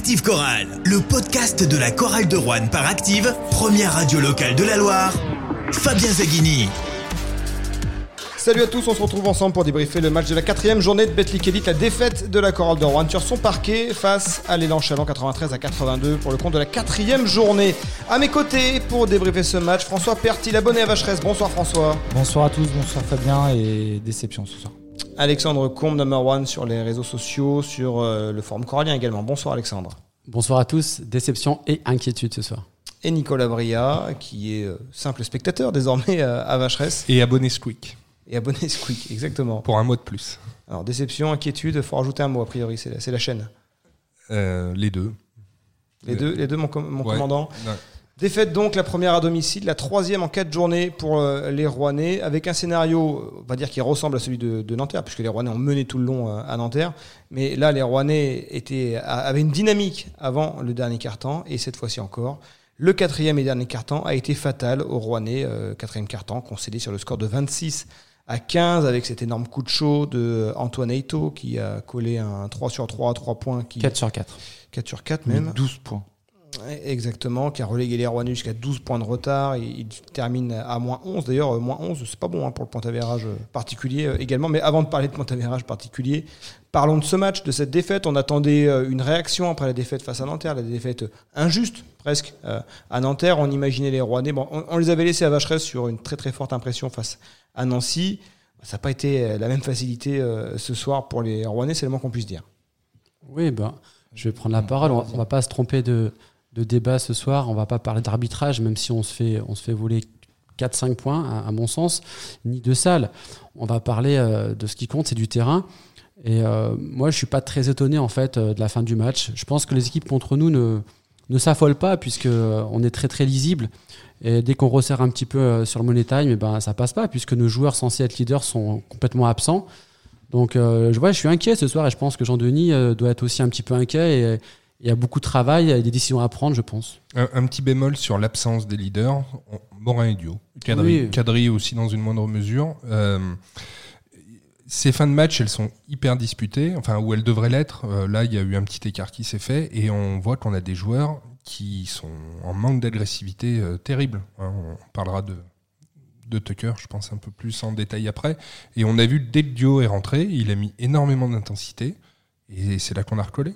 Active Chorale, le podcast de la chorale de Rouen par Active, première radio locale de la Loire. Fabien Zaghini. Salut à tous, on se retrouve ensemble pour débriefer le match de la quatrième journée de Betclic Elite, la défaite de la chorale de Rouen sur son parquet face à l'élan Chalon 93 à 82 pour le compte de la quatrième journée. À mes côtés pour débriefer ce match, François Pertil, abonné à Vacheresse. Bonsoir François. Bonsoir à tous, bonsoir Fabien et déception ce soir. Alexandre Combe, number one sur les réseaux sociaux, sur euh, le forum corallien également. Bonsoir Alexandre. Bonsoir à tous, déception et inquiétude ce soir. Et Nicolas Bria, qui est euh, simple spectateur désormais euh, à Vacheresse. Et abonné Squeak. Et abonné Squeak, exactement. Pour un mot de plus. Alors déception, inquiétude, il faut rajouter un mot a priori, c'est la, chaîne. Euh, les deux. Les deux, les deux mon, com- mon Ouais. commandant. Ouais. Défaite donc la première à domicile, la troisième en quatre journées pour euh, les Rouennais, avec un scénario, on va dire, qui ressemble à celui de, de Nanterre, puisque les Rouennais ont mené tout le long euh, à Nanterre. Mais là, les Rouennais étaient, avaient une dynamique avant le dernier quart-temps, et cette fois-ci encore. Le quatrième et dernier quart-temps a été fatal aux Rouennais, euh, quatrième quart-temps, concédé sur le score de 26 à 15, avec cet énorme coup de chaud de Antoine Eito, qui a collé un 3 sur 3 à 3 points, qui, 4 sur 4. 4 sur 4 même. 12 points. Exactement, qui a relégué les Rouennais jusqu'à 12 points de retard. Il, il termine à moins 11. D'ailleurs, euh, moins 11, c'est pas bon hein, pour le point d'avérage euh, particulier euh, également. Mais avant de parler de point d'avérage particulier, parlons de ce match, de cette défaite. On attendait une réaction après la défaite face à Nanterre, la défaite injuste presque à Nanterre. On imaginait les Rouennais. Bon, on, les avait laissés à Vacheresse sur une très très forte impression face à Nancy. Ça n'a pas été la même facilité ce soir pour les Rouennais, c'est le moins qu'on puisse dire. Oui, ben, je vais prendre la parole. On, on va pas se tromper de, de débat ce soir. On va pas parler d'arbitrage, même si on se fait, on se fait voler 4-5 points, à, à mon sens, ni de salle. On va parler euh, de ce qui compte, c'est du terrain. Et euh, moi, je suis pas très étonné en fait euh, de la fin du match. Je pense que les équipes contre nous ne, ne s'affolent pas puisque on est très très lisible. Et dès qu'on resserre un petit peu sur le money time, eh ben ça passe pas puisque nos joueurs censés être leaders sont complètement absents. Donc je, ouais, je suis inquiet ce soir et je pense que Jean-Denis doit être aussi un petit peu inquiet et et il y a beaucoup de travail et des décisions à prendre, je pense. Un, un petit bémol sur l'absence des leaders. Morin et. Cadri, Oui. Cadri aussi dans une moindre mesure. Euh, ces fins de match, elles sont hyper disputées, enfin où elles devraient l'être. Euh, là, il y a eu un petit écart qui s'est fait et on voit qu'on a des joueurs qui sont en manque d'agressivité euh, terrible. Hein, on parlera de de Tucker, je pense un peu plus en détail après. Et on a vu dès que Dio est rentré, il a mis énormément d'intensité et c'est là qu'on a recollé.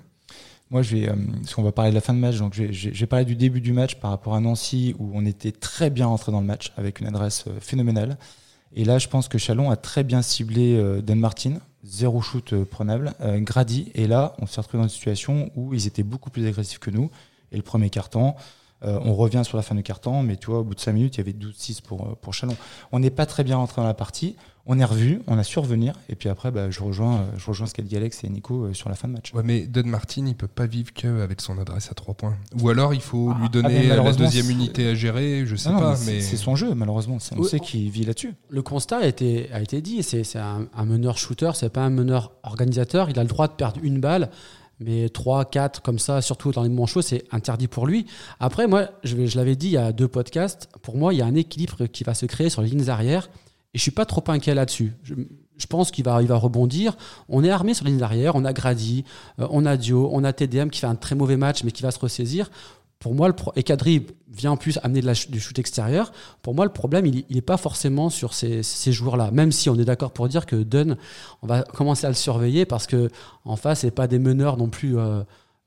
Moi, je vais, euh, parce qu'on va parler de la fin de match, donc je vais, du début du match par rapport à Nancy, où on était très bien rentré dans le match, avec une adresse euh, phénoménale. Et là, je pense que Chalon a très bien ciblé euh, Dan Martin, zéro shoot euh, prenable, euh, Grady. Et là, on s'est retrouvé dans une situation où ils étaient beaucoup plus agressifs que nous. Et le premier carton, euh, on revient sur la fin du carton, mais tu vois, au bout de 5 minutes, il y avait 12-6 pour, euh, pour Chalon. On n'est pas très bien rentré dans la partie. On est revu, on a su revenir. Et puis après, bah, je, rejoins, euh, je rejoins ce qu'a dit Alex et Nico sur la fin de match. Ouais, mais Don Martin, il peut pas vivre que avec son adresse à 3 points. Ou alors il faut Ah, lui ah, donner mais la deuxième unité à gérer, je sais Non, non, pas. mais Mais, c'est- son jeu, malheureusement. C'est- On Oui, sait qu'il vit là-dessus. Le constat a été, a été dit, c'est c'est un, un meneur shooter, c'est pas un meneur organisateur. Il a le droit de perdre une balle, mais 3, 4 comme ça, surtout dans les moments chauds, c'est interdit pour lui. Après, moi, je, je l'avais dit il y a deux podcasts, pour moi, il y a un équilibre qui va se créer sur les lignes arrière, et je suis pas trop inquiet là-dessus. Je, pense qu'il va, il va rebondir. On est armé sur les lignes arrière, on a Grady, euh, on a Dio, on a TDM qui fait un très mauvais match, mais qui va se ressaisir. Pour moi, le et Kadri vient en plus amener du shoot extérieur. Pour moi, le problème, il n'est pas forcément sur ces, ces joueurs-là. Même si on est d'accord pour dire que Dunn, on va commencer à le surveiller parce que en face, c'est pas des meneurs non plus euh,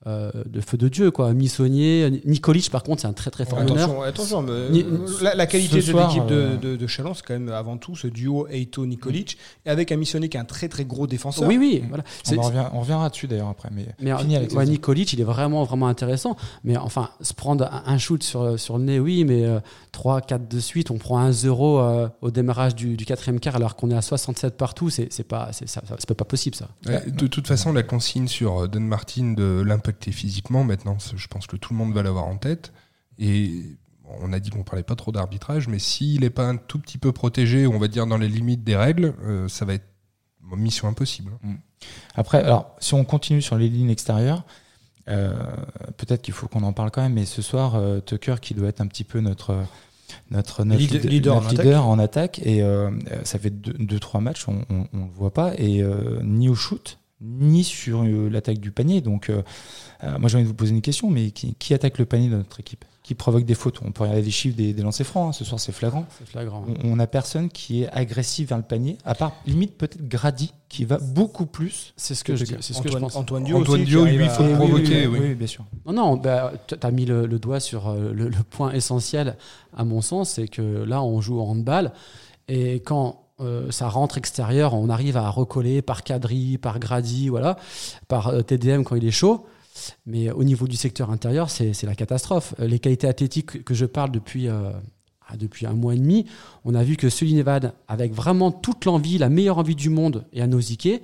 euh, de feu de Dieu. Quoi. Missonnier, Nikolic, par contre, c'est un très très fort meneur. Attention, attention mais, Ni- euh, la, la qualité de l'équipe de, euh, de, de Chalon, c'est quand même avant tout ce duo Eito Nikolic et avec un missionné qui est un très très gros défenseur. Oui, oui. Voilà. On, revient- on reviendra dessus d'ailleurs après. Mais, Mais fini, Alex, ouais. Nikolic, il est vraiment, vraiment intéressant. Mais enfin, se prendre un, shoot sur, sur le nez, oui, mais euh, 3, 4 de suite, on prend un 0 euh, au démarrage du, du quatrième quart alors qu'on est à 67 partout, c'est c'est pas, ça, ça- pas possible ça. Ouais, de toute façon, la consigne sur Don Martin de physiquement, maintenant, je pense que tout le monde va l'avoir en tête. Et on a dit qu'on parlait pas trop d'arbitrage, mais s'il n'est pas un tout petit peu protégé, on va dire dans les limites des règles, euh, ça va être mission impossible. Après, alors, si on continue sur les lignes extérieures, euh, peut-être qu'il faut qu'on en parle quand même. Mais ce soir, euh, Tucker, qui doit être un petit peu notre notre, notre Leader- leader, leader notre en leader en attaque, et euh, ça fait deux, deux trois matchs, on, on le voit pas, et euh, ni au shoot, ni sur euh, l'attaque du panier. Donc, euh, euh, moi, j'ai envie de vous poser une question, mais qui, qui attaque le panier de notre équipe? Qui provoque des fautes? On peut regarder les chiffres des, des lancers francs. hein. Ce soir, c'est flagrant. C'est flagrant. On- n'a personne qui est agressif vers le panier, à part limite peut-être Grady, qui va beaucoup plus. C'est ce que je dis. C'est ce que je Antoine, pense. Antoine Dio Antoine Dio, lui, il faut à- le provoquer, oui. oui, bien sûr. Non, non, bah, tu as mis le, le doigt sur le, le point essentiel, à mon sens, c'est que là, on joue au handball, et quand euh, ça rentre extérieur, on arrive à recoller par Cadry, par Grady, voilà, par euh, TDM quand il est chaud. Mais au niveau du secteur intérieur, c'est la catastrophe. Euh, Les qualités athlétiques que je parle depuis, euh, ah, depuis un mois et demi, on a vu que Sullivan, avec vraiment toute l'envie, la meilleure envie du monde, et à Nausicaa,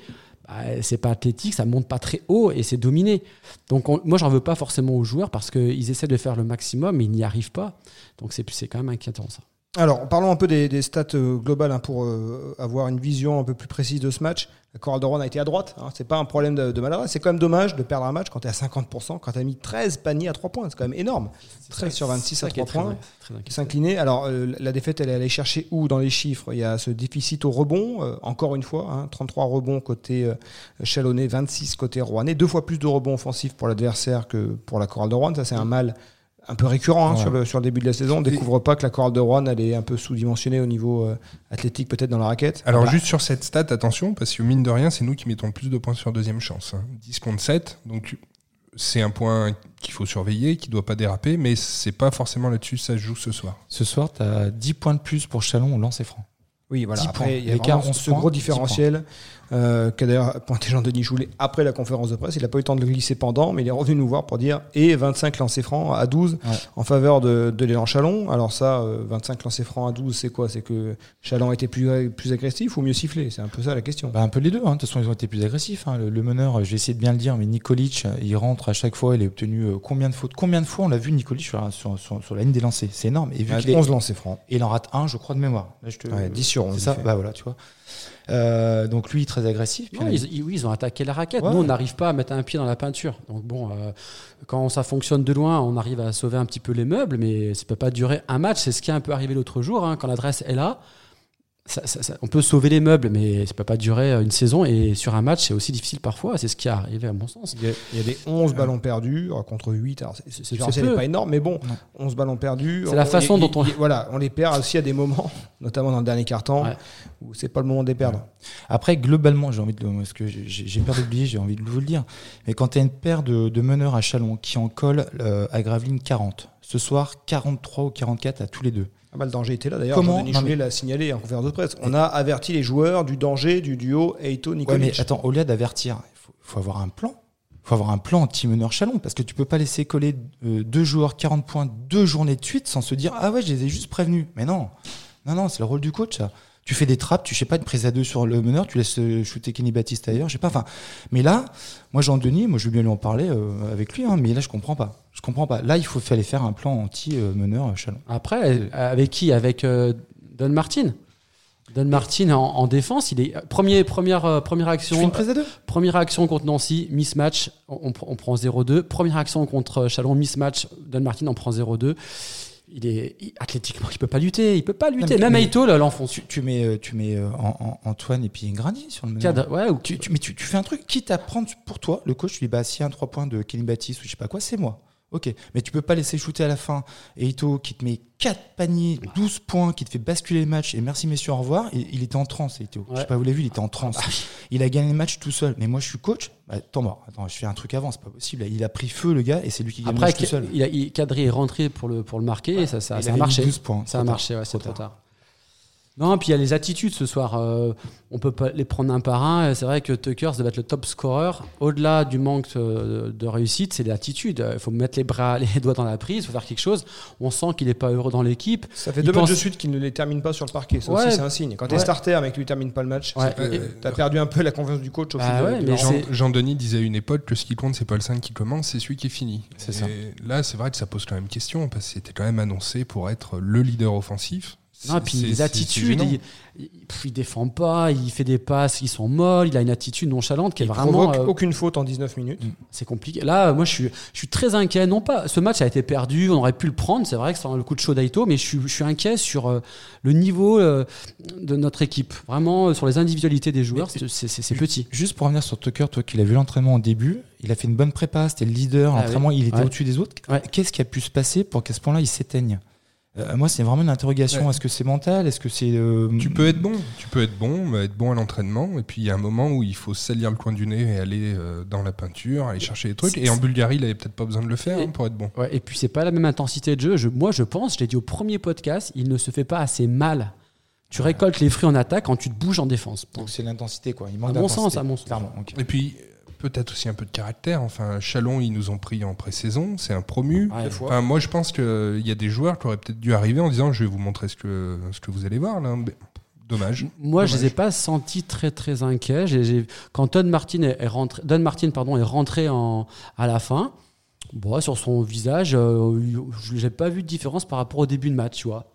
bah, c'est pas athlétique, ça monte pas très haut et c'est dominé. Donc on- moi, j'en veux pas forcément aux joueurs parce qu'ils essaient de faire le maximum, mais ils n'y arrivent pas. Donc c'est quand même inquiétant ça. Alors, parlons un peu des, des stats euh, globales hein, pour euh, avoir une vision un peu plus précise de ce match. La Coral de Rouen a été à droite. Hein, c'est pas un problème de, de maladresse. C'est quand même dommage de perdre un match quand tu es à 50%, quand tu as mis 13 paniers à 3 points. C'est quand même énorme. 13 sur 26 ça à qui est 3 très, points. S'incliner. Alors, euh, la défaite, elle est allée chercher où dans les chiffres? Il y a ce déficit au rebond, euh, encore une fois, hein, 33 rebonds côté Chalonnais, 26 côté Rouennais, deux fois plus de rebonds offensifs pour l'adversaire que pour la Chorale de Rouen. Ça, c'est un mal un peu récurrent hein, Ouais. sur, le, sur le début de la saison. On Et- découvre pas que la Chorale de Rouen, elle est un peu sous-dimensionnée au niveau euh, athlétique, peut-être dans la raquette. Alors Voilà. juste sur cette stat, attention, parce que mine de rien, c'est nous qui mettons le plus de points sur deuxième chance. hein. 10 contre 7, donc c'est un point qu'il faut surveiller, qui doit pas déraper, mais c'est pas forcément là-dessus que ça se joue ce soir. Ce soir, tu as 10 points de plus pour Chalon au lancer franc. Oui, voilà. 10 Après, points. il y a vraiment 11 ce points, gros 10 différentiel euh, qu'a d'ailleurs pointé Jean-Denis Joulet après la conférence de presse. Il n'a pas eu le temps de le glisser pendant, mais il est revenu nous voir pour dire et 25 lancers francs à 12 Ouais. en faveur de, de l'élan Chalon. Alors ça, euh, 25 lancers francs à 12, c'est quoi? C'est que Chalon était plus, plus agressif ou mieux sifflé? C'est un peu ça la question. Bah, un peu les deux. hein. De toute façon, ils ont été plus agressifs. hein. Le, le meneur, je vais essayer de bien le dire, mais Nikolic, il rentre à chaque fois. Il a obtenu euh, combien de fautes? Combien de fois on l'a vu Nikolic sur, sur, sur- sur la ligne des lancers? C'est énorme. Et vu Ouais, qu'il est- 11 lancers francs. et il en rate un, je crois, de mémoire. Là, je te- Ouais, 10 sur 11. C'est il ça. Bah voilà, tu vois. Euh, donc lui, très agressif. Puis Non, a- ils, ils- oui, ils ont attaqué la raquette. Ouais. Nous, on n'arrive pas à mettre un pied dans la peinture. Donc bon, euh, quand ça fonctionne de loin, on arrive à sauver un petit peu les meubles, mais ça peut pas durer un match. C'est ce qui est un peu arrivé l'autre jour, hein, quand l'adresse est là. Ça- ça- ça- on peut sauver les meubles, mais ça peut pas durer une saison. Et sur un match, c'est aussi difficile parfois. C'est ce qui est arrivé à mon sens. Il y, a, il y a des 11 ballons perdus euh, contre 8. Alors, c'est- pas énorme, mais bon, Non. 11 ballons perdus. C'est la On- façon dont on- il- Voilà, on les perd aussi à des moments, notamment dans le dernier quart-temps, Ouais. où c'est pas le moment de les perdre. Après, globalement, j'ai envie de le, parce que j'ai j'ai peur d'oublier, j'ai envie de vous le dire. Mais quand tu as une paire de, de meneurs à Chalon qui en colle euh, à Gravelines 40, ce soir 43 ou 44 à tous les deux. Ah bah, le danger était là d'ailleurs. Comment Choulet mais- l'a signalé en conférence de presse. On a averti les joueurs du danger du duo Eito Ouais, Nikolic. mais attends, au lieu d'avertir, il faut, faut avoir un plan. Il faut avoir un plan anti-meneur Chalon parce que tu peux pas laisser coller euh, deux joueurs 40 points deux journées de suite sans se dire ah ouais je les ai juste prévenus. Mais non, non non c'est le rôle du coach ça. Tu fais des trappes, tu sais pas une prise à deux sur le meneur, tu laisses euh, shooter Kenny Baptiste ailleurs, je sais pas. Enfin, mais là, moi Jean Denis, moi je veux bien lui en parler euh, avec lui, hein, mais là je comprends pas. Je comprends pas. Là il faut fallait faire un plan anti-meneur Chalon. Après, euh, avec qui? Avec euh, Don Martin. Don Martin en, en défense, il est premier, première, euh, action. fais une prise à deux? Première action contre Nancy, mismatch, on, on- on prend 0-2. Première action contre Chalon, mismatch, Don Martin en prend 0-2. Il est il- athlétiquement, il peut pas lutter, il peut pas lutter. mais- Même Aito là, l'enfonce. Tu, tu mets, euh, tu mets euh, en- en- Antoine et puis Grandi sur le meneur. Cadre, ouais, ou Tu, tu- mais tu, tu fais un truc, quitte à prendre pour toi, le coach, tu dis, bah, s'il y a un 3 points de Kenny Baptiste ou je sais pas quoi, c'est moi. Ok, mais tu peux pas laisser shooter à la fin et Ito qui te met 4 paniers, 12 points, qui te fait basculer le match et merci messieurs, au revoir. Il, il était en transe, Ito. Je sais Ouais. pas, vous l'avez vu, il était en transe. Il a gagné le match tout seul. Mais moi, je suis coach. Bah, attends, bon, attends, je fais un truc avant, c'est pas possible. Il a pris feu, le gars, et c'est lui qui gagne le match tout seul. il a, il, Kadri est rentré pour le, pour le marquer et ça, ça, Il ça a marché. 12 points. Ça a marché, ouais, c'est trop tard. Non, puis il y a les attitudes ce soir. Euh, on peut pas les prendre un par un. C'est vrai que Tucker ça va être le top scorer. Au-delà du manque euh, de réussite, c'est l'attitude. Il faut mettre les bras, les doigts dans la prise, il faut faire quelque chose. On sent qu'il n'est pas heureux dans l'équipe. Ça fait Il deux matchs de suite qu'il ne les termine pas sur le parquet. Ça Ouais. aussi, c'est un signe. Quand tu es Ouais. starter mais que tu ne termines pas le match, Ouais. Euh, tu as perdu un peu la confiance du coach au Bah Jean- c'est- Jean-Denis disait à une époque que ce qui compte, c'est pas le 5 qui commence, c'est celui qui finit. C'est ça. Là, c'est vrai que ça pose quand même question, parce que c'était quand même annoncé pour être le leader offensif. Non, puis les attitudes, il, il, défend pas, il fait des passes qui sont molles, il a une attitude nonchalante qui est Il vraiment. provoque euh, aucune faute en 19 minutes. c'est compliqué. Là, moi, je suis, je suis très inquiet. Non pas, ce match a été perdu, on aurait pu le prendre. C'est vrai que c'est le coup de chaud d'Aito, mais je suis, je suis inquiet sur euh, le niveau euh, de notre équipe. Vraiment, sur les individualités des joueurs, c'est- petit. Juste pour revenir sur Tucker, toi qui l'as vu l'entraînement au début, il a fait une bonne prépa, c'était le leader, Ah l'entraînement, il était Ouais. au-dessus des autres. Ouais. Qu'est-ce qui a pu se passer pour qu'à ce point-là il s'éteigne? Euh, Moi, c'est vraiment une interrogation. Ouais. Est-ce que c'est mental? Est-ce que c'est. euh, Tu peux être bon, tu peux être bon, être bon à l'entraînement, et puis il y a un moment où il faut salir le coin du nez et aller euh, dans la peinture, aller chercher des trucs. Et en Bulgarie, il avait peut-être pas besoin de le faire Et- hein, pour être bon. Ouais, et puis, c'est pas la même intensité de jeu. Je, moi, je pense, je l'ai dit au premier podcast, il ne se fait pas assez mal. Tu récoltes les fruits en attaque quand tu te bouges en défense. Donc c'est l'intensité, quoi. Il manque À mon sens, à mon sens. Clairement. Et puis peut-être aussi un peu de caractère. Enfin, Chalon, ils nous ont pris en pré-saison, c'est un promu. Ouais. fois. Enfin, moi, je pense qu'il y a des joueurs qui auraient peut-être dû arriver en disant, je vais vous montrer ce que ce que vous allez voir là. Mais Dommage. Moi, je Dommage. les ai pas sentis très très inquiets. J'ai- j'ai- quand Don Martin est, est rentré, Don Martin pardon est rentré en, à la fin, bon, sur son visage, euh, je n'ai pas vu de différence par rapport au début de match, tu vois.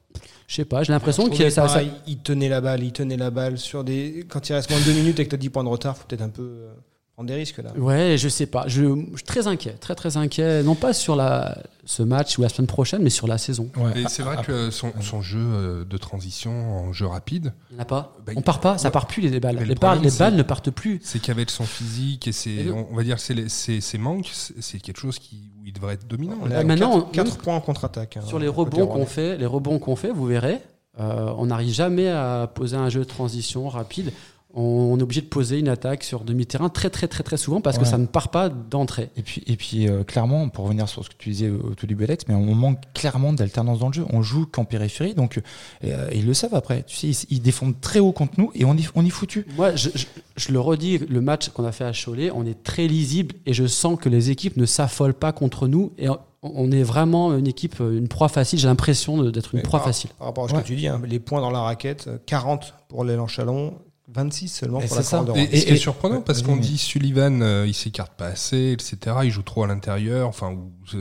Je sais pas, j'ai l'impression Je ça, ça- pareil, Il tenait la balle, il tenait la balle sur des. Quand il reste moins de 2 minutes et que tu as 10 points de retard, faut peut-être un peu euh, prendre des risques là. Ouais, je sais pas. Je, je suis très inquiet, très très inquiet. Non pas sur la, ce match ou la semaine prochaine, mais sur la saison. Et c'est vrai que son, son jeu euh, de transition en jeu rapide, Il n'y en a pas. Bah, On part pas, ça part plus les balles. Le Les, balles- problème, les c'est- balles ne partent plus. c'est qu'avec son physique et ses, Et on, va dire ses, ses, ses manques, c'est c'est quelque chose qui, où il devrait être dominant. On est Euh, à maintenant, 4, on- points en contre-attaque. hein, Sur les rebonds qu'on fait, les rebonds qu'on fait, vous verrez, euh, on n'arrive jamais à poser un jeu de transition rapide. On, on est obligé de poser une attaque sur demi-terrain très très très très souvent parce que ça ne part pas d'entrée. Et puis, et puis euh, clairement, pour revenir sur ce que tu disais au tout début, Alex, mais on manque clairement d'alternance dans le jeu. On joue qu'en périphérie, donc euh, ils le savent après. Tu sais, ils, ils défendent très haut contre nous et on y, on y foutu. Moi, je, je- je le redis, le match qu'on a fait à Cholet, on est très lisible et je sens que les équipes ne s'affolent pas contre nous et on, on est vraiment une équipe, une proie facile. J'ai l'impression d'être une Mais proie par- facile. Par rapport à ce Ouais. que tu dis, hein, les points dans la raquette, euh, 40 pour l'élan Chalon, 26 seulement Et pour la Et, Rouen. et ce qui est et- surprenant, ouais, parce qu'on dit Sullivan, euh, il s'écarte pas assez, etc. Il joue trop à l'intérieur, enfin,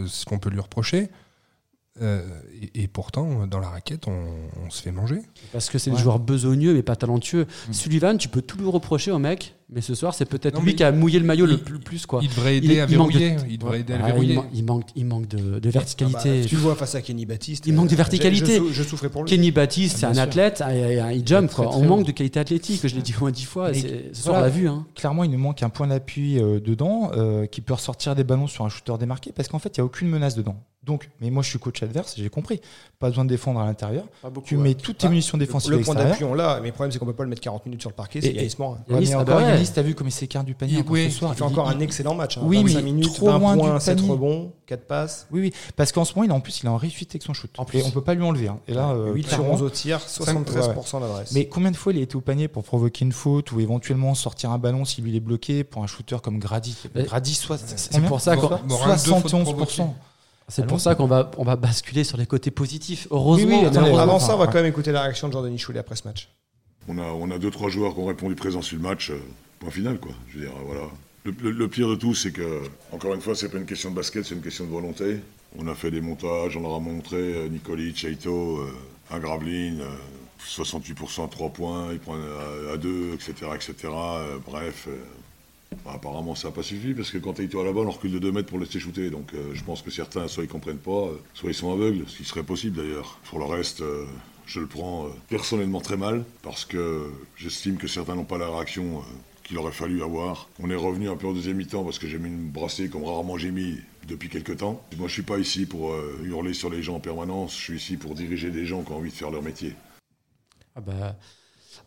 ce qu'on peut lui reprocher. Euh, et, et pourtant, dans la raquette, on, on se fait manger. Parce que c'est des Ouais. joueurs besogneux mais pas talentueux. Mm. Sullivan, tu peux tout lui reprocher au mec, mais ce soir, c'est peut-être lui qui a mouillé le maillot le il- plus, plus, quoi. Il devrait aider à il de- verrouiller. Il devrait aider à le Ouais, il, verrouiller. man- il manque, il manque de, de Ah verticalité. bah, tu le vois face à Kenny Baptiste. Il manque de euh, verticalité. Je, sou- je souffrais pour lui. Kenny Baptiste, c'est Ah, un sûr. athlète, il jump. très, quoi. très On manque de qualité athlétique, je l'ai dit au moins dix fois. Ce soir, voilà. on l'a vu. Hein. Clairement, il nous manque un point d'appui euh, dedans euh, qui peut ressortir des ballons sur un shooter démarqué parce qu'en fait, il n'y a aucune menace dedans. Donc, mais moi, je suis coach adverse, j'ai compris. Pas besoin de défendre à l'intérieur. Tu mets toutes tes Ah, munitions défensives Le à point d'appui, on l'a, mais le problème, c'est qu'on peut pas le mettre 40 minutes sur le parquet, c'est Et- Yanis Morin. Ouais, Yanis, ah encore, bah. Yanis, t'as vu comme il s'écarte du panier Il- oui, ce soir? Il fait encore un excellent match. hein. Oui, 25 mais minutes, trop 20 loin du points, 7 panier. rebonds, 4 passes. Oui, oui, parce qu'en ce moment, il est en plus, il est en réussite avec son shoot. En plus. Et on peut pas lui enlever. hein. Et là, euh, 8 sur clairement- 11 au tir, 73% d'adresse. Mais combien de fois il a été au panier pour provoquer une faute ou éventuellement sortir un ballon s'il lui est bloqué pour un shooter comme Grady? Mais- Grady, soit, c'est pour ça qu'on- Morin, deux fautes 71%. C'est Allons. pour ça qu'on va, on va basculer sur les côtés positifs. Heureusement, Oui, oui, mais attendez, heureusement. Avant ça, on va quand même écouter la réaction de Jordan Choulet après ce match. On a, on a deux, trois joueurs qui ont répondu présent sur le match. euh, point final, quoi. Je veux dire, euh, voilà. Le, le- le pire de tout, c'est que, encore une fois, c'est pas une question de basket, c'est une question de volonté. On a fait des montages, on leur a montré euh, Nikolic, Chaito, euh, un Graveline, euh, 68% à 3 points, ils prennent à, à 2, etc., etc. euh, bref. Bah, apparemment, ça n'a pas suffi parce que quand Chaito a la balle, on recule de 2 mètres pour laisser shooter. Donc, euh, je pense que certains, soit ils comprennent pas, euh, soit ils sont aveugles, ce qui serait possible d'ailleurs. Pour le reste, euh, je le prends personnellement très mal parce que j'estime que certains n'ont pas la réaction qu'il aurait fallu avoir. On est revenu un peu en deuxième mi-temps parce que j'ai mis une brassée comme rarement j'ai mis depuis quelques temps. Moi, je suis pas ici pour hurler sur les gens en permanence. Je suis ici pour diriger des gens qui ont envie de faire leur métier. Ah bah,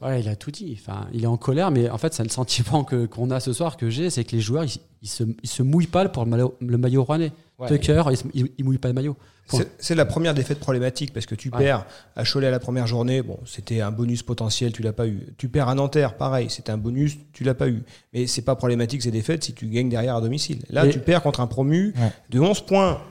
ouais, il a tout dit. Enfin, il est en colère, mais en fait, c'est le sentiment que, qu'on a ce soir, que j'ai, c'est que les joueurs, ils, ils se, ils se mouillent pas pour le maillot, le maillot rouennais. Ouais. Tucker, il, il, il mouille pas le maillot. C'est- C'est la première défaite problématique parce que tu Ouais. perds à Cholet à la première journée, bon, c'était un bonus potentiel, tu l'as pas eu. Tu perds à Nanterre, pareil, c'était un bonus, tu l'as pas eu. Mais c'est pas problématique ces défaites si tu gagnes derrière à domicile. Là, tu perds contre un promu Ouais. de 11 points.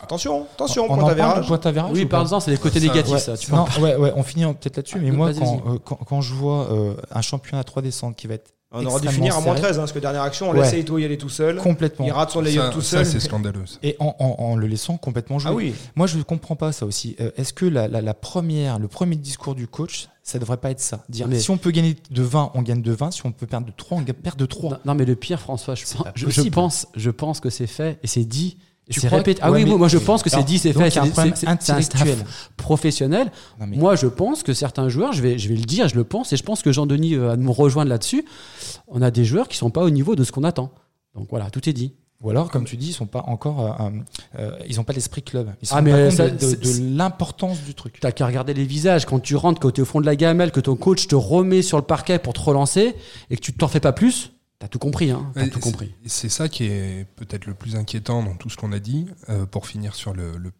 Attention, attention, on point en parle d'avérage. de point d'avérage Oui, parle-en, c'est les côtés Ça, négatifs, Ouais, ça. Tu non, ouais, ouais, on finit peut-être là-dessus, Ah, mais moi, quand, euh, quand, quand je vois euh, un championnat 3 descentes qui va être On aurait dû finir à moins serré. 13, hein, parce que dernière action, on Ouais. laisse Eto'o y aller tout seul. Complètement. Il rate son Ça, layup tout ça, seul. c'est scandaleux. ça. Et en, en- en le laissant complètement jouer. ah oui. Moi, je ne comprends pas ça aussi. Euh, Est-ce que la, la- la première, le premier discours du coach, ça devrait pas être ça? Dire Mais- si on peut gagner de 20, on gagne de 20. Si on peut perdre de 3, on perd de 3. Non, non, mais le pire, François, je, pense, je, pense, je pense que c'est fait et c'est dit. C'est répété. Ah oui, moi, je pense que c'est dit, c'est fait. un c'est- problème un intellectuel. professionnel. Non, mais- Moi, je pense que certains joueurs, je vais, je vais le dire, je le pense, et je pense que Jean-Denis euh, va nous rejoindre là-dessus. On a des joueurs qui sont pas au niveau de ce qu'on attend. Donc voilà, tout est dit. Ou alors, comme tu dis, ils sont pas encore, euh, euh, ils n'ont pas l'esprit club. Ils sont Ah, pas mais compte ça, de, de- c'est- de l'importance du truc. T'as qu'à regarder les visages quand tu rentres, quand tu es au fond de la gamelle, que ton coach te remet sur le parquet pour te relancer et que tu t'en fais pas plus. T'as tout compris, hein. T'as Ouais, tout c'est- compris. C'est ça qui est peut-être le plus inquiétant dans tout ce qu'on a dit. euh, pour finir sur le, le-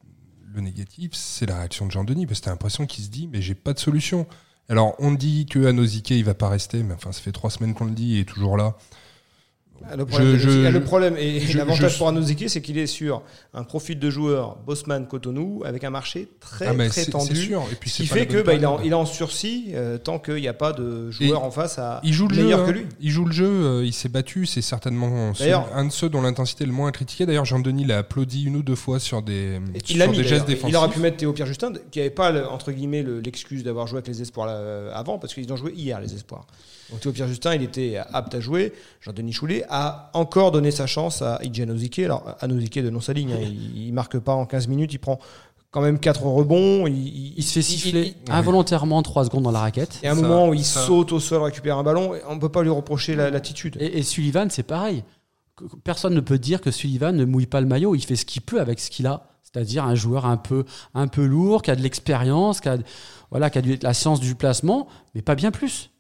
le négatif, c'est la réaction de Jean-Denis, parce que t'as l'impression qu'il se dit, mais j'ai pas de solution. Alors, on dit que Anosike, il va pas rester, mais enfin, ça fait trois semaines qu'on le dit, il est toujours là. Ah, Le problème, Je- je- ah, le problème et je- l'avantage pour Anozike, c'est qu'il est sur un profil de joueur Bosman Cotonou avec un marché très Ah, très tendu. sûr. Et puis, Ce qui fait que bah, il, est en, il sursis euh, tant qu'il n'y a pas de joueur en face à Il joue le jeu. meilleur hein. que lui. Il joue le jeu. euh, il s'est battu. C'est certainement un de ceux dont l'intensité est le moins critiquée. D'ailleurs, Jean-Denis l'a applaudi une ou deux fois sur des, sur il l'a mis. des gestes défensifs. Il aurait pu mettre Théo Pierre Justin, qui n'avait pas entre guillemets le- l'excuse d'avoir joué avec les espoirs là, avant, parce qu'ils ont joué hier les espoirs. Donc Théo Pierre Justin, il était apte à jouer. Jean-Denis Choulet a encore donné sa chance à Idji Anozike. Alors Anozike de non sa ligne, hein. il, il marque pas en 15 minutes, il prend quand même 4 rebonds. Il, il- Il se fait siffler il- involontairement 3 secondes dans la raquette. Il y a un Ça, moment où il ça. saute au sol, récupère un ballon, et on peut pas lui reprocher la- l'attitude. Et, et Sullivan, c'est pareil. Personne ne peut dire que Sullivan ne mouille pas le maillot. Il fait ce qu'il peut avec ce qu'il a. C'est-à-dire un joueur un peu, un peu lourd, qui a de l'expérience, qui a, voilà, qui a du- la science du placement, mais pas bien plus.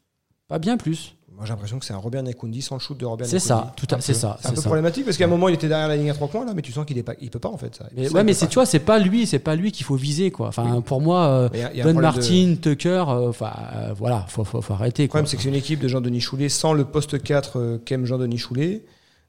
Pas bien plus. Moi j'ai l'impression que c'est un Robert Nekundi sans le shoot de Robert C'est ça, tout à- c'est ça, C'est un peu ça. problématique parce qu'à un moment il était derrière la ligne à 3 points là, mais tu sens qu'il est pas, il peut pas en fait. Ça. Mais, Ça, ouais, mais c'est tu vois, c'est pas lui, c'est pas lui qu'il faut viser quoi. Enfin, pour moi, euh, Mais il y a- il y a un Don problème de- Martin, Tucker, euh, enfin euh, voilà, faut, faut, faut arrêter. Le Quoi. problème, c'est que c'est une équipe de Jean-Denis Choulet sans le poste 4 euh, qu'aime Jean-Denis Choulet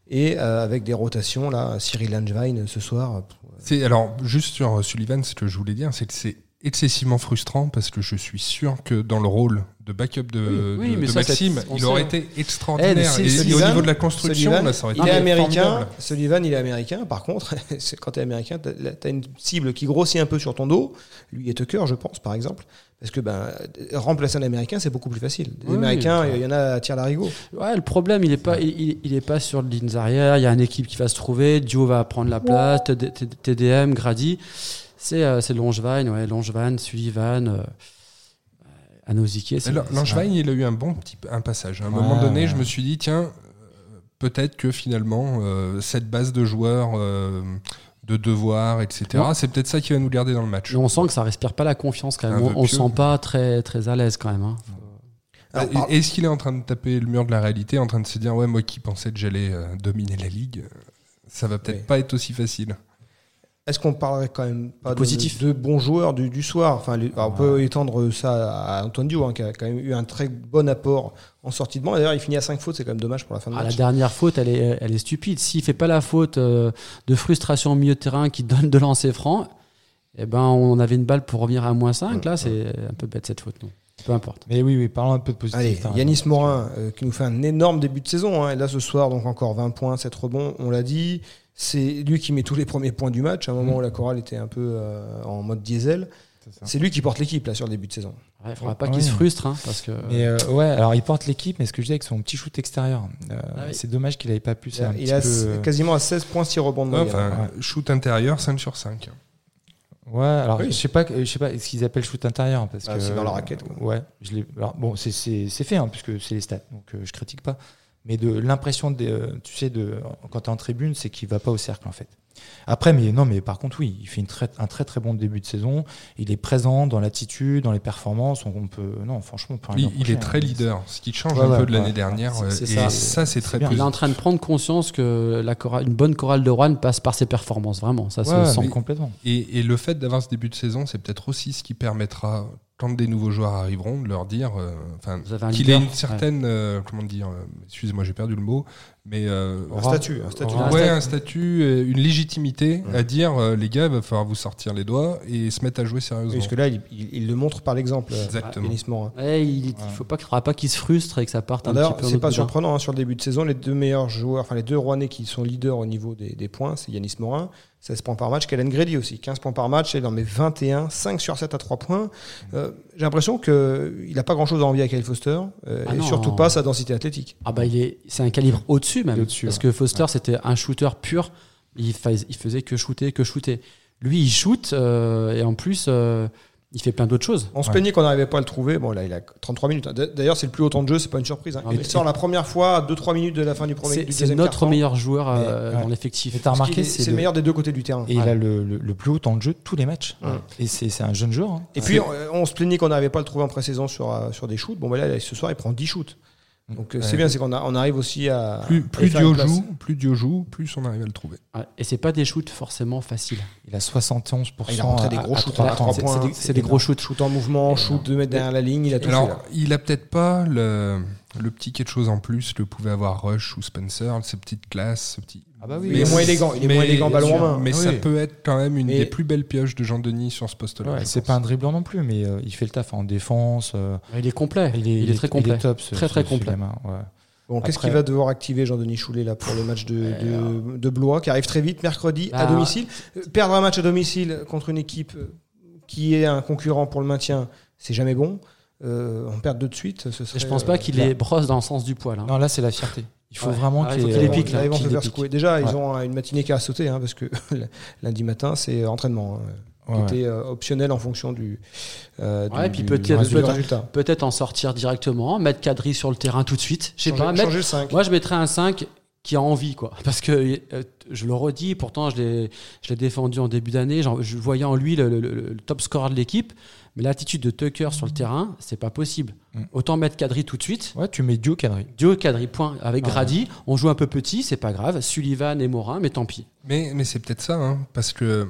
et euh, avec des rotations. là Cyril Langevin ce soir. euh, C'est alors juste sur Sullivan, ce que je voulais dire, c'est que c'est excessivement frustrant parce que je suis sûr que dans le rôle de backup de, Oui, oui, de- mais de ça, c'est- Maxime, on il aurait été extraordinaire. Eh, c'est et, et au niveau de la construction, Sullivan, là, ça aurait il été est américain. formidable. Sullivan, il est américain. Par contre, quand tu es américain, tu as, une cible qui grossit un peu sur ton dos. Lui et Tucker, je pense, par exemple. Parce que ben, remplacer un américain, c'est beaucoup plus facile. Les Oui, Américains, il y en a à tir larigot. Ouais, le problème, il est pas, il, il- il est pas sur le lignes arrière. Il y a une équipe qui va se trouver. Dio va prendre la place. TD- TDM, Grady. C'est, euh, ouais, Sullivan, euh, Alors, c'est- Langevin, il a eu un bon petit un passage. À un Ouais, moment donné, ouais. je me suis dit, tiens, euh, peut-être que finalement, euh, cette base de joueurs, euh, de devoirs, etc., Ouais. c'est peut-être ça qui va nous garder dans le match. Mais on sent que ça respire pas la confiance quand même. Un On, pieux. sent pas très, très à l'aise quand même. hein. Euh, Est-ce qu'il est en train de taper le mur de la réalité, en train de se dire, ouais, moi qui pensais que j'allais euh, dominer la ligue, euh, ça va peut-être Oui. pas être aussi facile? Est-ce qu'on parlerait quand même pas de, Positif. de bons joueurs du, du soir enfin, les- On peut étendre ça à Antoine Dio, hein, qui a quand même eu un très bon apport en sortie de banc. D'ailleurs, il finit à 5 fautes, c'est quand même dommage pour la fin de Ah, la match. dernière faute, elle est, elle est stupide. S'il fait pas la faute euh, de frustration au milieu de terrain qui donne de lancer franc, eh ben, on avait une balle pour revenir à moins 5. Là, c'est un peu bête cette faute. Non. Peu importe. Mais oui, oui, parlons un peu de positif. Allez. Yanis Morin, euh, qui nous fait un énorme début de saison. hein. Et là, ce soir, donc encore 20 points, 7 rebonds, on l'a dit. C'est lui qui met tous les premiers points du match, à un moment où la chorale était un peu euh, en mode diesel. C'est lui qui porte l'équipe là sur le début de saison. Il faudra pas Ouais. qu'il se frustre, hein, parce que. Mais euh, ouais, alors il porte l'équipe, mais ce que je dis avec son petit shoot extérieur, euh, Ah oui. c'est dommage qu'il n'avait pas pu. Il, un il petit a peu, quasiment à 16 points, 6 rebonds de Ouais, moyenne. enfin, shoot intérieur, 5 sur 5. Ouais, alors Oui. je sais pas, je sais pas ce qu'ils appellent shoot intérieur parce Bah, que c'est dans la raquette, quoi. Ouais, je alors, bon, c'est c'est c'est fait hein, puisque c'est les stats, donc euh, je critique pas. Mais de l'impression, de, euh, tu sais, de quand t'es en tribune, c'est qu'il va pas au cercle en fait. Après, mais non, mais par contre, oui, il fait une très, un très très bon début de saison. Il est présent dans l'attitude, dans les performances. On peut, non, franchement, on peut rien Il, il est très hein. leader, ce qui change Ouais, un ouais, peu de l'année ouais. dernière. Et ça. ça, c'est très bien. Il est en train de prendre conscience que la chorale- une bonne chorale de Rouen passe par ses performances, vraiment. Ça se sent. complètement. Et, et le fait d'avoir ce début de saison, c'est peut-être aussi ce qui permettra quand des nouveaux joueurs arriveront, de leur dire, euh, enfin, qu'il ait une certaine, euh, comment dire, euh, excusez-moi, j'ai perdu le mot, mais euh, Un statut, un statut. Aura- ouais, un statut, une légitimité Ouais. à dire, euh, les gars, il va falloir vous sortir les doigts et se mettre à jouer Oui, sérieusement. parce que là, il, il- il le montre par l'exemple, Exactement. Yanis Morin. Ouais, il, il faut pas, qu'il faudra pas qu'il se frustre et que ça parte un D'ailleurs, petit peu. c'est pas surprenant hein, sur le début de saison. Les deux meilleurs joueurs, enfin les deux Rouennais qui sont leaders au niveau des, des points, c'est Yanis Morin, 16 points par match, Kellen Grady aussi, 15 points par match, et il en met 21, 5 sur 7 à 3 points. Euh, J'ai l'impression qu'il n'a pas grand chose à envier à Kyle Foster, euh, Ah et non. surtout pas sa densité athlétique. Ah bah il est, c'est un calibre au-dessus même. Au-dessus, parce ouais. que Foster c'était un shooter pur. Il, fais- il faisait que shooter, que shooter. Lui il shoot euh, et en plus euh, il fait plein d'autres choses. On se Ouais. plaignait qu'on n'arrivait pas à le trouver. Bon, là, il a 33 minutes. D'ailleurs, c'est le plus haut temps de jeu, c'est pas une surprise. hein. Non, il sort la première fois à 2-3 minutes de la fin du premier C'est, du c'est deuxième notre meilleur joueur euh, ouais. dans l'effectif. T'as remarqué, c'est c'est le le- meilleur des deux côtés du terrain. Et il a le, le- le plus haut temps de jeu de tous les matchs. Ouais. Et c'est c'est un jeune joueur. hein. Et puis, on, on se plaignait qu'on n'arrivait pas à le trouver en pré-saison sur, euh, sur des shoots. Bon, bah là, ce soir, il prend 10 shoots. Donc, euh, c'est bien, c'est qu'on on arrive aussi à. Plus, plus Dio joue, plus Dio joue, plus on arrive à le trouver. Et c'est pas des shoots forcément faciles. Il a 71%. Ah, il a rentré des gros à shoots à trois temps. C'est- points. c'est des- gros shoots. Shoot en mouvement, shoot de mettre derrière la ligne, il a tout. Alors, il a peut-être pas le, le petit quelque chose en plus que pouvait avoir Rush ou Spencer, ces petites classes, ce petit. Ah bah oui. Il est moins élégant, il est moins élégant ballon en main. Mais Ah ça peut être quand même une Mais- des plus belles pioches de Jean-Denis sur ce poste-là. Ouais, je c'est pense. pas un dribblant non plus, mais euh, il fait le taf en défense. euh, Il est complet. Il est, très Il complet. est top. ce- Très, très ce- complet. ouais. Bon, qu'est-ce qu'il va devoir activer Jean-Denis Choulet là pour le match de, de, de Blois qui arrive très vite mercredi à Bah, domicile? Euh, Perdre un match à domicile contre une équipe qui est un concurrent pour le maintien, c'est jamais bon. Euh, on perd deux de suite, ce serait. Et je pense pas euh, qu'il les brosse dans le sens du poil. hein. Non, là, c'est la fierté. Il faut Ouais. vraiment Ah, il qu'il faut ait- qu'il les là, là, ils vont qu'il se les faire pique. secouer. Déjà, ils ont une matinée qui a sauté hein, parce que lundi matin, c'est entraînement. hein, Ouais, qui ouais. était euh, optionnel en fonction du, euh, du, puis du- peut-être- résultat. Peut-être en sortir directement, mettre Kadri sur le terrain tout de suite. Je sais pas, mettre, changer le 5. Moi, je mettrais un 5 qui a envie, quoi. Parce que euh, je le redis, pourtant, je l'ai, je l'ai défendu en début d'année. Je voyais en lui le, le- le- le top scorer de l'équipe. Mais l'attitude de Tucker sur le terrain, c'est pas possible. Mm. Autant mettre Kadri tout de suite. Ouais, tu mets Dio Kadri. Dio Kadri, point. Avec Ouais. Grady, on joue un peu petit, c'est pas grave. Sullivan et Morin, mais tant pis. Mais, mais c'est peut-être ça, hein, parce que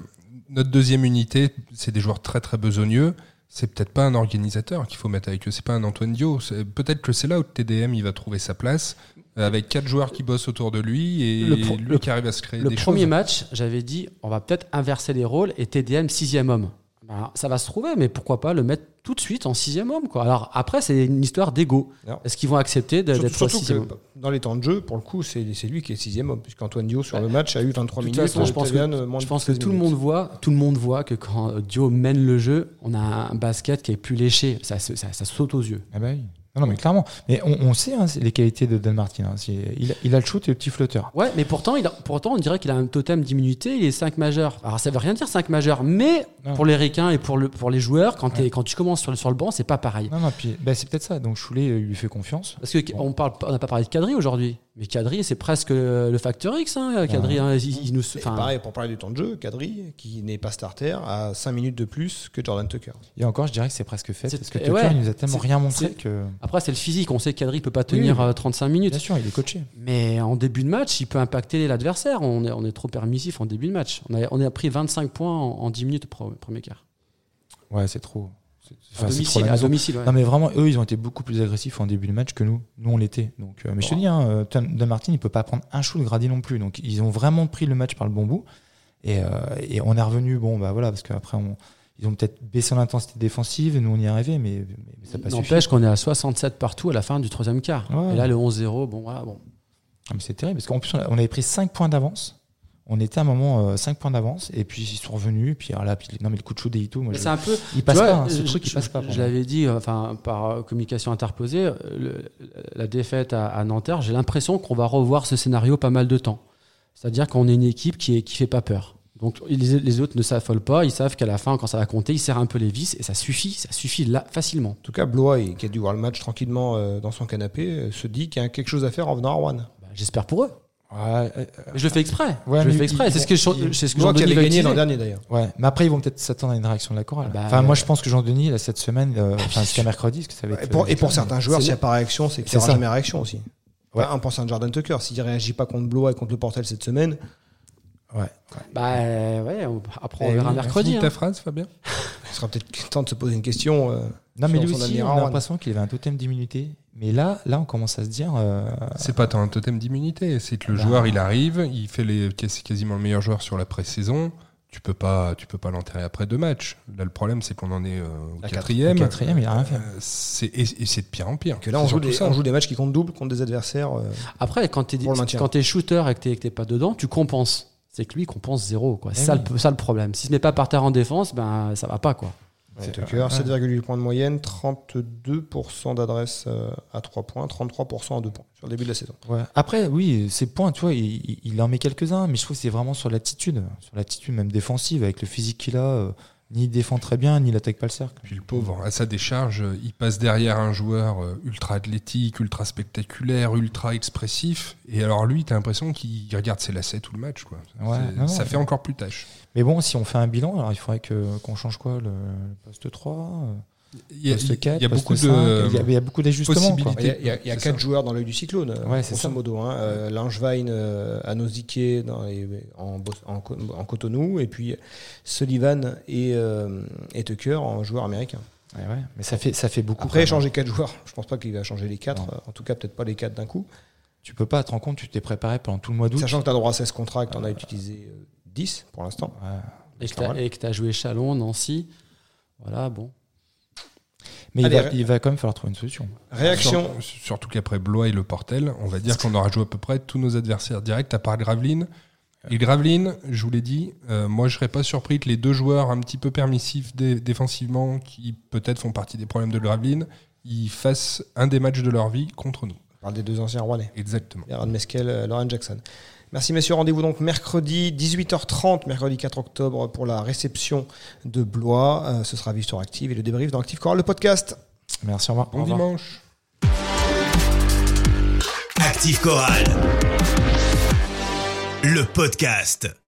notre deuxième unité, c'est des joueurs très très besogneux. C'est peut-être pas un organisateur qu'il faut mettre avec eux, c'est pas un Antoine Dio. Peut-être que c'est là où TDM il va trouver sa place, euh, avec quatre joueurs qui bossent autour de lui et Le lui le- qui arrive à se créer Le des premier choses. match, j'avais dit, on va peut-être inverser les rôles et TDM sixième homme. Ben, ça va se trouver, mais pourquoi pas le mettre tout de suite en sixième homme quoi. Alors après, c'est une histoire d'ego. Est-ce qu'ils vont accepter d'être sixième homme dans les temps de jeu, pour le coup, c'est lui qui est sixième homme, puisqu'Antoine Dio sur le match a eu 23 De toute minutes. façon, je pense Tavian, que, euh, je de pense que 16 tout le monde voit, tout le monde voit que quand euh, Dio mène le jeu, on a un basket qui est plus léché. Ça, se- ça, ça saute aux yeux. Ah bah oui. Non, non, mais clairement. Mais on, on sait hein, les qualités de Dan Martin. hein. Il, a- il a le shoot et le petit flotteur. Ouais, mais pourtant, il a- pourtant, on dirait qu'il a un totem d'immunité. Il est 5 majeurs. Alors, ça veut rien dire 5 majeurs, mais Non. pour les ricains et pour, le, pour les joueurs, quand, tu commences sur le, sur le banc, c'est pas pareil. Non, non, puis bah, c'est peut-être ça. Donc Choulet euh, lui fait confiance. Parce que Bon. on parle, on n'a pas parlé de Kadri aujourd'hui, mais Kadri, c'est presque le facteur X. Hein, Kadri, hein, il, il nous, pareil, pour parler du temps de jeu, Kadri, qui n'est pas starter, a 5 minutes de plus que Jordan Tucker. Et encore, je dirais que c'est presque fait. C'est- Parce que Tucker, ouais, il nous a tellement rien montré que. Après, c'est le physique. On sait que Kadri peut pas tenir Oui. euh, 35 minutes. Bien sûr, il est coaché. Mais en début de match, il peut impacter l'adversaire. On est, on est trop permissif en début de match. On a, on a pris 25 points en, en 10 minutes au premier quart. Ouais, c'est trop. Enfin, à domicile, la à maison. domicile, ouais. Non, mais vraiment, eux, ils ont été beaucoup plus agressifs en début de match que nous. Nous, on l'était. Donc, euh, mais je te dis, hein, euh, Dan Martin, il peut pas prendre un shoot de Grady non plus. Donc, ils ont vraiment pris le match par le bon bout. Et, euh, et on est revenu, bon, bah voilà, parce qu'après, on, ils ont peut-être baissé l'intensité défensive. Nous, on y est arrivé, mais, ça n'a pas suffi. N'empêche qu'on est à 67 partout à la fin du troisième quart. Ouais. Et là, le 11-0, bon, voilà, bon. Ah, mais c'est terrible, parce qu'en plus, on avait pris 5 points d'avance. On était à un moment 5 points d'avance, et puis ils sont revenus. Et puis, alors là, puis, non, mais le coup de shoot des Ito, moi, c'est un peu. il passe vois, pas. hein, ce je- truc, il passe pas. Je, l'avais dit, euh, enfin, par euh, communication interposée, euh, le- la défaite à, à Nanterre, j'ai l'impression qu'on va revoir ce scénario pas mal de temps. C'est-à-dire qu'on est une équipe qui, est, qui fait pas peur. Donc les, les autres ne s'affolent pas, ils savent qu'à la fin, quand ça va compter, ils serrent un peu les vis et ça suffit, ça suffit là facilement. En tout cas, Blois, et qui a dû voir le match tranquillement euh, dans son canapé, euh, se dit qu'il y a quelque chose à faire en venant à Rouen. Bah, J'espère pour eux. Ouais, euh, je le fais exprès. Ouais, je le fais exprès. C'est ce que c'est ce que avait va gagné l'an dernier d'ailleurs. Ouais, mais après ils vont peut-être s'attendre à une réaction de la chorale. Bah, enfin, moi je pense que Jean-Denis, là, cette semaine, euh, enfin jusqu'à mercredi, que ça va être. Et pour, et pour euh, certains joueurs, s'il n'y a pas réaction, c'est qu'il n'y aura jamais réaction aussi. Ouais. Enfin, un pense à Jordan Tucker. S'il ne réagit pas contre Blois et contre le Portel cette semaine, Ouais. Bah euh, ouais, on- après on Eh verra oui, mercredi. Hein. ta phrase, Fabien sera peut-être temps de se poser une question. euh, Non, mais lui aussi, on a l'impression qu'il avait un totem d'immunité. Mais là, là, on commence à se dire. euh, C'est pas tant un totem d'immunité, c'est que le Bah. joueur il arrive, il fait les c'est quasiment le meilleur joueur sur la pré-saison. Tu peux pas, tu peux pas l'enterrer après deux matchs. Là, le problème, c'est qu'on en est euh, au quatrième. Au quatrième, il a rien fait. C'est- et, et c'est de pire en pire. Que là, on joue, des, ça. on joue des matchs qui comptent double contre des adversaires. euh, Après, quand le maintien. es, shooter et que tu n'es pas dedans, tu compenses. C'est que lui, il compense zéro. quoi. C'est Eh ça, oui. le- ça le problème. S'il se met pas par terre en défense, ben, ça va pas. quoi. c'est Ouais, Tucker, ouais. 7,8 points de moyenne, 32% d'adresse euh, à 3 points, 33% à 2 points sur le début de la saison. Ouais. Après, oui, ces points, tu vois, il, il- il en met quelques-uns, mais je trouve que c'est vraiment sur l'attitude, sur l'attitude même défensive, avec le physique qu'il a. ni il défend très bien, ni il attaque pas le cercle. Puis le pauvre, à sa décharge, il passe derrière un joueur euh, ultra athlétique, ultra spectaculaire, ultra expressif. Et alors lui, t'as l'impression qu'il regarde ses lacets tout le match. Quoi. Ouais, C'est- non, ça fait encore plus tâche. Mais bon, si on fait un bilan, alors il faudrait que- qu'on change quoi le, poste 3 euh, Il y a, Poste 4, il y a poste beaucoup 5, de. il y a, il y a beaucoup d'ajustements. Il y a, il y a- il y a C'est quatre ça. joueurs dans l'œil du cyclone, euh, Ouais, c'est grosso ça. modo. Hein. Euh, Langevin, euh, Anosiké dans les- en, Cotonou, et puis Sullivan et, euh, et Tucker en joueurs américains. Ouais, ouais, Mais ça fait, ça fait beaucoup. Après, changer quatre joueurs, je pense pas qu'il va changer les quatre. Non. euh, En tout cas, peut-être pas les quatre d'un coup. Tu peux pas te rendre compte, tu t'es préparé pendant tout le mois d'août. Sachant que tu as droit à 16 contrats que tu en as utilisé euh, 10 pour l'instant. Ouais. Et que tu as joué Chalon, Nancy. Voilà, bon. Mais il va, ré- il va quand même falloir trouver une solution. Réaction. Sur- surtout qu'après Blois et le Portel, on va dire qu'on aura joué à peu près tous nos adversaires directs, à part Graveline. Et Graveline, je vous l'ai dit, euh, moi je serais pas surpris que les deux joueurs un petit peu permissifs dé- défensivement, qui peut-être font partie des problèmes de Graveline, ils fassent un des matchs de leur vie contre nous. On parle des deux anciens Rouennais. Exactement. Aaron Meskel, euh, Lauren Jackson. Merci messieurs, rendez-vous donc mercredi 18h30, mercredi 4 octobre pour la réception de Blois. Euh, ce sera Victoire Active et le débrief dans Active Chorale, le podcast. Merci, au revoir. Bon Au revoir. dimanche. Active Chorale. Le podcast.